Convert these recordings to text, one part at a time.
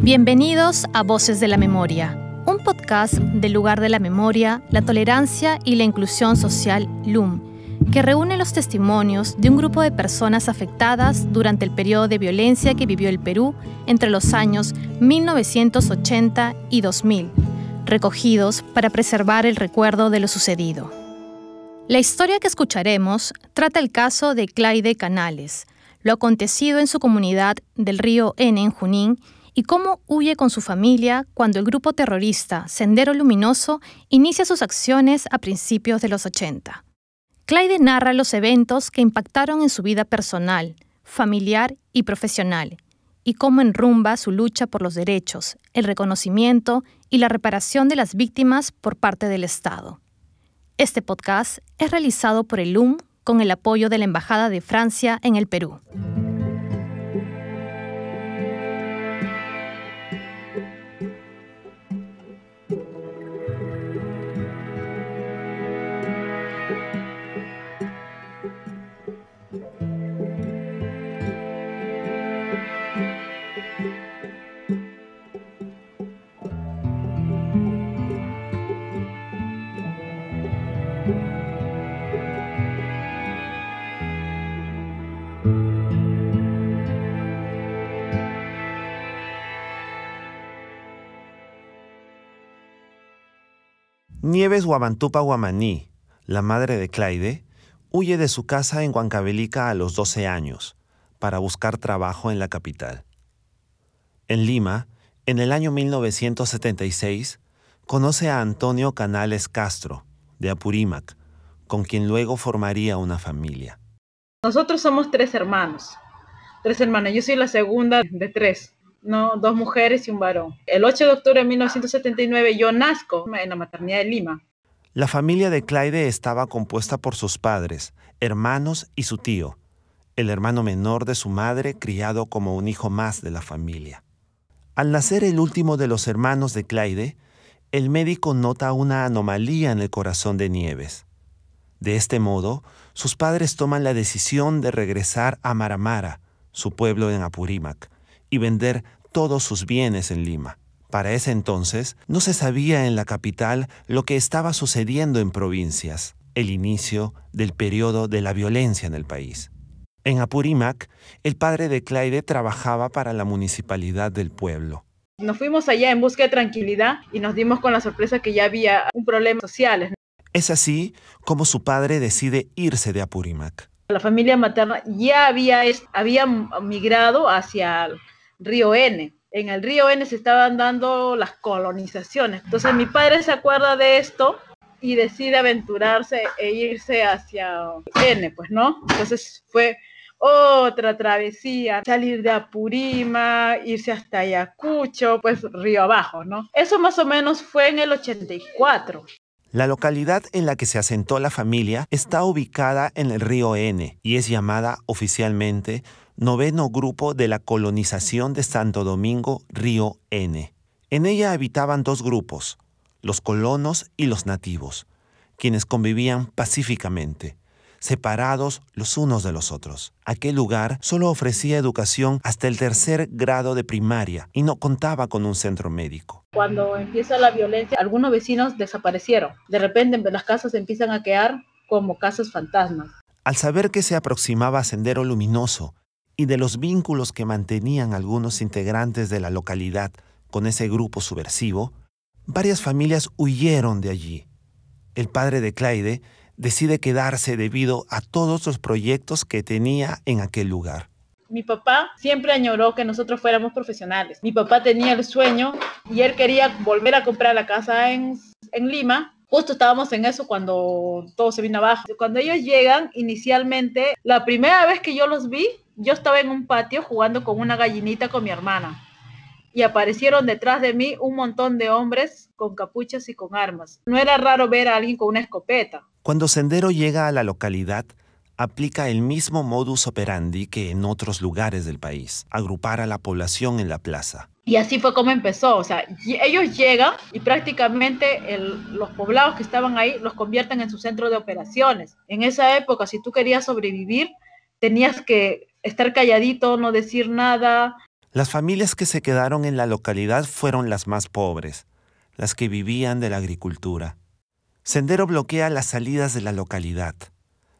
Bienvenidos a Voces de la Memoria, un podcast del lugar de la memoria, la tolerancia y la inclusión social LUM, que reúne los testimonios de un grupo de personas afectadas durante el periodo de violencia que vivió el Perú entre los años 1980 y 2000, recogidos para preservar el recuerdo de lo sucedido. La historia que escucharemos trata el caso de Claide Canales, lo acontecido en su comunidad del río N en Junín y cómo huye con su familia cuando el grupo terrorista Sendero Luminoso inicia sus acciones a principios de los 80. Clyde narra los eventos que impactaron en su vida personal, familiar y profesional, y cómo enrumba su lucha por los derechos, el reconocimiento y la reparación de las víctimas por parte del Estado. Este podcast es realizado por el LUM con el apoyo de la Embajada de Francia en el Perú. Nieves Guamantupa Guamaní, la madre de Claide, huye de su casa en Huancavelica a los 12 años para buscar trabajo en la capital. En Lima, en el año 1976, conoce a Antonio Canales Castro, de Apurímac, con quien luego formaría una familia. Nosotros somos tres hermanos, tres hermanos. Yo soy la segunda de tres. ¿No? dos mujeres y un varón. El 8 de octubre de 1979 yo nazco en la maternidad de Lima. La familia de Claide estaba compuesta por sus padres, hermanos y su tío, el hermano menor de su madre criado como un hijo más de la familia. Al nacer el último de los hermanos de Claide, el médico nota una anomalía en el corazón de Nieves. De este modo, sus padres toman la decisión de regresar a Maramara, su pueblo en Apurímac, y vender todos sus bienes en Lima. Para ese entonces no se sabía en la capital lo que estaba sucediendo en provincias, el inicio del periodo de la violencia en el país. En Apurímac, el padre de Claire trabajaba para la municipalidad del pueblo. Nos fuimos allá en busca de tranquilidad y nos dimos con la sorpresa que ya había un problema social. Es así como su padre decide irse de Apurímac. La familia materna ya había, había migrado hacia Río N. En el Río N se estaban dando las colonizaciones. Entonces mi padre se acuerda de esto y decide aventurarse e irse hacia N, pues, ¿no? Entonces fue otra travesía, salir de Apurima, irse hasta Ayacucho, pues río abajo, ¿no? Eso más o menos fue en el 84. La localidad en la que se asentó la familia está ubicada en el río N y es llamada oficialmente noveno grupo de la colonización de Santo Domingo Río N. En ella habitaban dos grupos, los colonos y los nativos, quienes convivían pacíficamente, separados los unos de los otros. Aquel lugar solo ofrecía educación hasta el tercer grado de primaria y no contaba con un centro médico. Cuando empieza la violencia, algunos vecinos desaparecieron. De repente las casas empiezan a quedar como casas fantasmas. Al saber que se aproximaba Sendero Luminoso y de los vínculos que mantenían algunos integrantes de la localidad con ese grupo subversivo, varias familias huyeron de allí. El padre de Claide decide quedarse debido a todos los proyectos que tenía en aquel lugar. Mi papá siempre añoró que nosotros fuéramos profesionales. Mi papá tenía el sueño y él quería volver a comprar la casa en, en Lima Justo estábamos en eso cuando todo se vino abajo. Cuando ellos llegan, inicialmente, la primera vez que yo los vi, yo estaba en un patio jugando con una gallinita con mi hermana. Y aparecieron detrás de mí un montón de hombres con capuchas y con armas. No era raro ver a alguien con una escopeta. Cuando Sendero llega a la localidad, aplica el mismo modus operandi que en otros lugares del país, agrupar a la población en la plaza. Y así fue como empezó, o sea, ellos llegan y prácticamente los poblados que estaban ahí los convierten en su centro de operaciones. En esa época, si tú querías sobrevivir, tenías que estar calladito, no decir nada. Las familias que se quedaron en la localidad fueron las más pobres, las que vivían de la agricultura. Sendero bloquea las salidas de la localidad,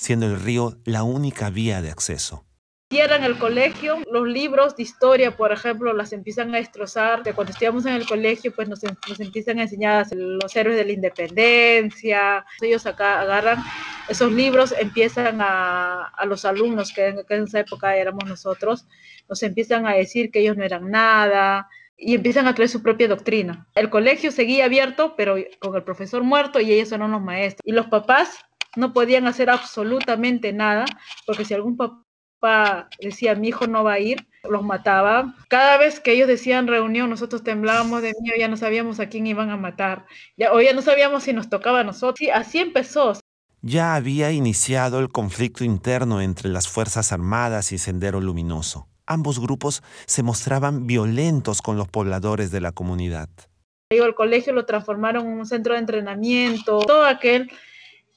siendo el río la única vía de acceso cierran el colegio, los libros de historia, por ejemplo, las empiezan a destrozar. Cuando estudiamos en el colegio, pues nos, nos empiezan a enseñar los héroes de la independencia. Ellos acá agarran esos libros, empiezan a, a los alumnos, que en, que en esa época éramos nosotros, nos empiezan a decir que ellos no eran nada, y empiezan a crear su propia doctrina. El colegio seguía abierto, pero con el profesor muerto y ellos eran los maestros. Y los papás no podían hacer absolutamente nada, porque si algún papá decía, mi hijo no va a ir, los mataba. Cada vez que ellos decían reunión, nosotros temblábamos de miedo, ya no sabíamos a quién iban a matar, ya, o ya no sabíamos si nos tocaba a nosotros. Y así empezó. Ya había iniciado el conflicto interno entre las Fuerzas Armadas y Sendero Luminoso. Ambos grupos se mostraban violentos con los pobladores de la comunidad. El colegio lo transformaron en un centro de entrenamiento, todo aquel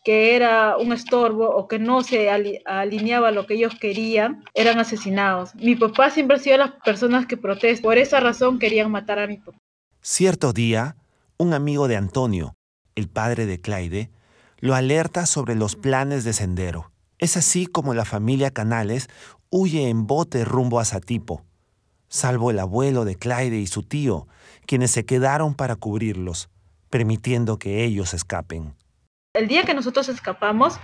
que era un estorbo o que no se alineaba a lo que ellos querían, eran asesinados. Mi papá siempre ha sido las personas que protestan. Por esa razón querían matar a mi papá. Cierto día, un amigo de Antonio, el padre de Claide, lo alerta sobre los planes de Sendero. Es así como la familia Canales huye en bote rumbo a Satipo, salvo el abuelo de Claide y su tío, quienes se quedaron para cubrirlos, permitiendo que ellos escapen. El día que nosotros escapamos,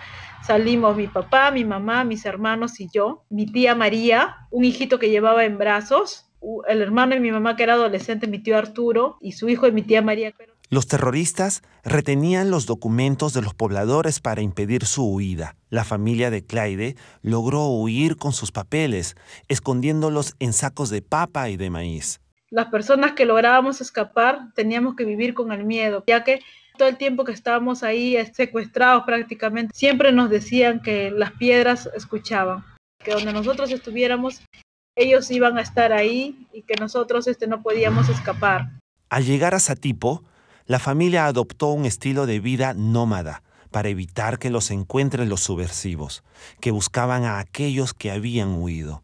salimos mi papá, mi mamá, mis hermanos y yo, mi tía María, un hijito que llevaba en brazos, el hermano de mi mamá que era adolescente, mi tío Arturo, y su hijo y mi tía María. Los terroristas retenían los documentos de los pobladores para impedir su huida. La familia de Claide logró huir con sus papeles, escondiéndolos en sacos de papa y de maíz. Las personas que lográbamos escapar teníamos que vivir con el miedo, ya que todo el tiempo que estábamos ahí secuestrados prácticamente, siempre nos decían que las piedras escuchaban, que donde nosotros estuviéramos, ellos iban a estar ahí y que nosotros este, no podíamos escapar. Al llegar a Satipo, la familia adoptó un estilo de vida nómada para evitar que los encuentren los subversivos, que buscaban a aquellos que habían huido.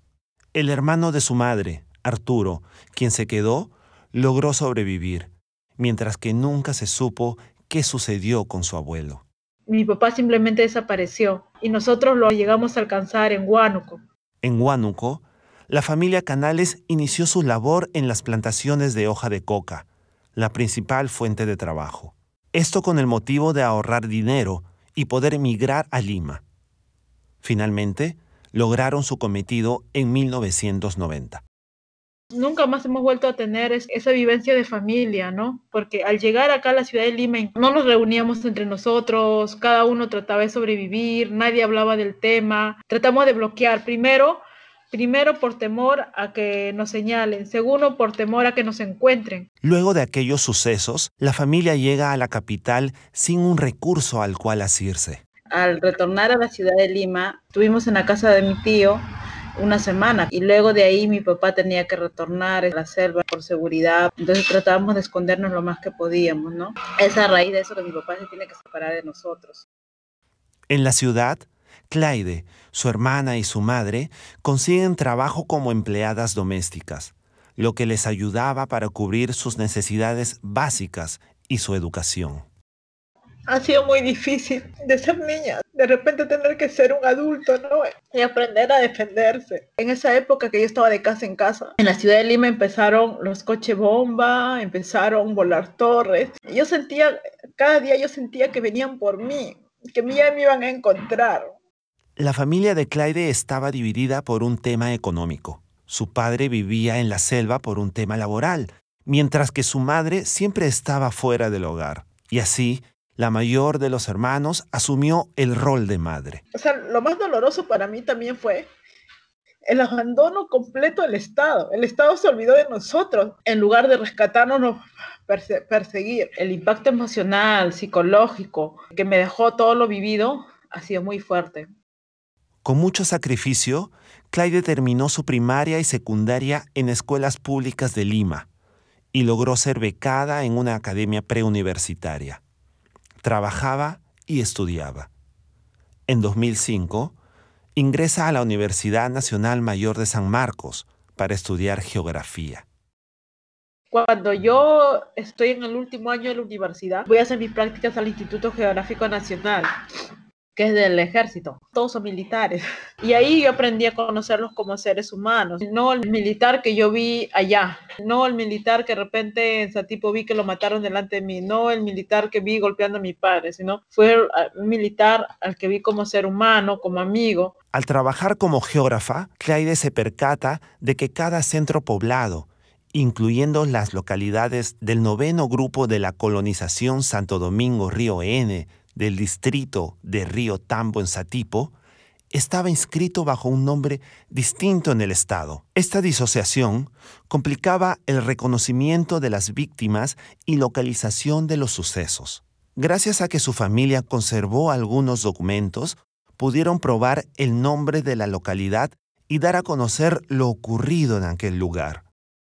El hermano de su madre, Arturo, quien se quedó, logró sobrevivir, mientras que nunca se supo qué sucedió con su abuelo. Mi papá simplemente desapareció y nosotros lo llegamos a alcanzar en Huánuco. En Huánuco, la familia Canales inició su labor en las plantaciones de hoja de coca, la principal fuente de trabajo. Esto con el motivo de ahorrar dinero y poder emigrar a Lima. Finalmente, lograron su cometido en 1990. Nunca más hemos vuelto a tener esa vivencia de familia, ¿no? Porque al llegar acá a la ciudad de Lima no nos reuníamos entre nosotros, cada uno trataba de sobrevivir, nadie hablaba del tema, tratamos de bloquear primero, primero por temor a que nos señalen, segundo por temor a que nos encuentren. Luego de aquellos sucesos, la familia llega a la capital sin un recurso al cual asirse. Al retornar a la ciudad de Lima, estuvimos en la casa de mi tío una semana y luego de ahí mi papá tenía que retornar a la selva por seguridad, entonces tratábamos de escondernos lo más que podíamos, ¿no? Es a raíz de eso que mi papá se tiene que separar de nosotros. En la ciudad, Claide, su hermana y su madre consiguen trabajo como empleadas domésticas, lo que les ayudaba para cubrir sus necesidades básicas y su educación ha sido muy difícil de ser niña, de repente tener que ser un adulto, ¿no? Y aprender a defenderse. En esa época que yo estaba de casa en casa, en la ciudad de Lima empezaron los coches bomba, empezaron volar torres. Yo sentía, cada día yo sentía que venían por mí, que ya me iban a encontrar. La familia de Claide estaba dividida por un tema económico. Su padre vivía en la selva por un tema laboral, mientras que su madre siempre estaba fuera del hogar. Y así, la mayor de los hermanos, asumió el rol de madre. O sea, lo más doloroso para mí también fue el abandono completo del Estado. El Estado se olvidó de nosotros. En lugar de rescatarnos, nos perseguir. El impacto emocional, psicológico, que me dejó todo lo vivido, ha sido muy fuerte. Con mucho sacrificio, Claide terminó su primaria y secundaria en escuelas públicas de Lima y logró ser becada en una academia preuniversitaria trabajaba y estudiaba. En 2005, ingresa a la Universidad Nacional Mayor de San Marcos para estudiar geografía. Cuando yo estoy en el último año de la universidad, voy a hacer mis prácticas al Instituto Geográfico Nacional que es del ejército. Todos son militares. Y ahí yo aprendí a conocerlos como seres humanos. No el militar que yo vi allá. No el militar que de repente en Satipo vi que lo mataron delante de mí. No el militar que vi golpeando a mi padre, sino fue el, militar al que vi como ser humano, como amigo. Al trabajar como geógrafa, Claide se percata de que cada centro poblado, incluyendo las localidades del noveno grupo de la colonización Santo Domingo Río N, del distrito de Río Tambo en Satipo, estaba inscrito bajo un nombre distinto en el Estado. Esta disociación complicaba el reconocimiento de las víctimas y localización de los sucesos. Gracias a que su familia conservó algunos documentos, pudieron probar el nombre de la localidad y dar a conocer lo ocurrido en aquel lugar.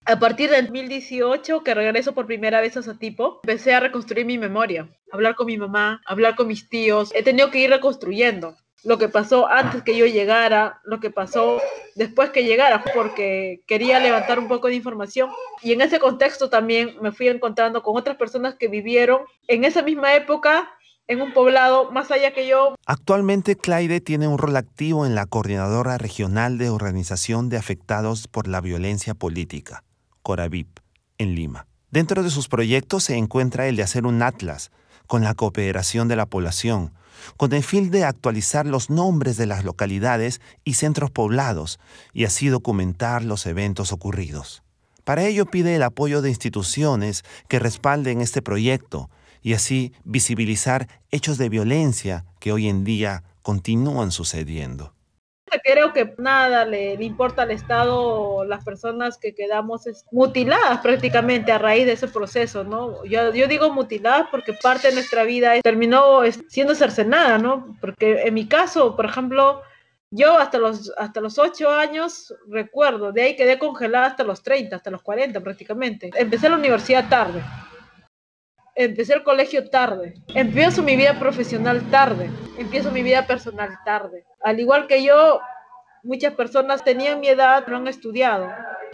A partir del 2018, que regreso por primera vez a Satipo, empecé a reconstruir mi memoria, hablar con mi mamá, hablar con mis tíos. He tenido que ir reconstruyendo lo que pasó antes que yo llegara, lo que pasó después que llegara, porque quería levantar un poco de información. Y en ese contexto también me fui encontrando con otras personas que vivieron en esa misma época en un poblado más allá que yo. Actualmente Claide tiene un rol activo en la Coordinadora Regional de Organización de Afectados por la Violencia Política. Coravip, en Lima. Dentro de sus proyectos se encuentra el de hacer un atlas con la cooperación de la población, con el fin de actualizar los nombres de las localidades y centros poblados y así documentar los eventos ocurridos. Para ello pide el apoyo de instituciones que respalden este proyecto y así visibilizar hechos de violencia que hoy en día continúan sucediendo creo que nada le, importa al Estado las personas que quedamos mutiladas prácticamente a raíz de ese proceso, ¿no? Yo, yo digo mutiladas porque parte de nuestra vida terminó siendo cercenada, ¿no? Porque en mi caso, por ejemplo, yo hasta los, hasta los 8 años recuerdo, de ahí quedé congelada hasta los 30, hasta los 40 prácticamente. Empecé la universidad tarde empecé el colegio tarde, empiezo mi vida profesional tarde, empiezo mi vida personal tarde. Al igual que yo, muchas personas tenían mi edad, no han estudiado.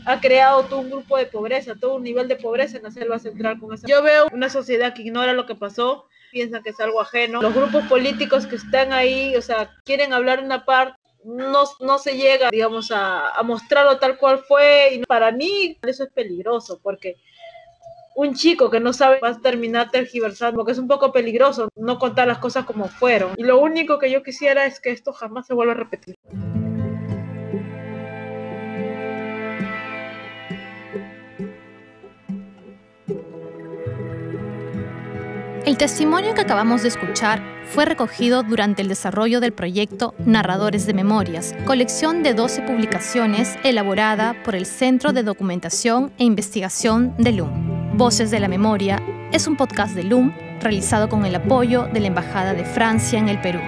Ha creado todo un grupo de pobreza, todo un nivel de pobreza en la selva central con Yo veo una sociedad que ignora lo que pasó, piensa que es algo ajeno. Los grupos políticos que están ahí, o sea, quieren hablar una parte, no, no se llega, digamos, a, a mostrarlo tal cual fue. Y para mí eso es peligroso, porque un chico que no sabe va a terminar tergiversando, porque es un poco peligroso no contar las cosas como fueron. Y lo único que yo quisiera es que esto jamás se vuelva a repetir. El testimonio que acabamos de escuchar fue recogido durante el desarrollo del proyecto Narradores de Memorias, colección de 12 publicaciones elaborada por el Centro de Documentación e Investigación de LUM. Voces de la Memoria es un podcast de LUM realizado con el apoyo de la Embajada de Francia en el Perú.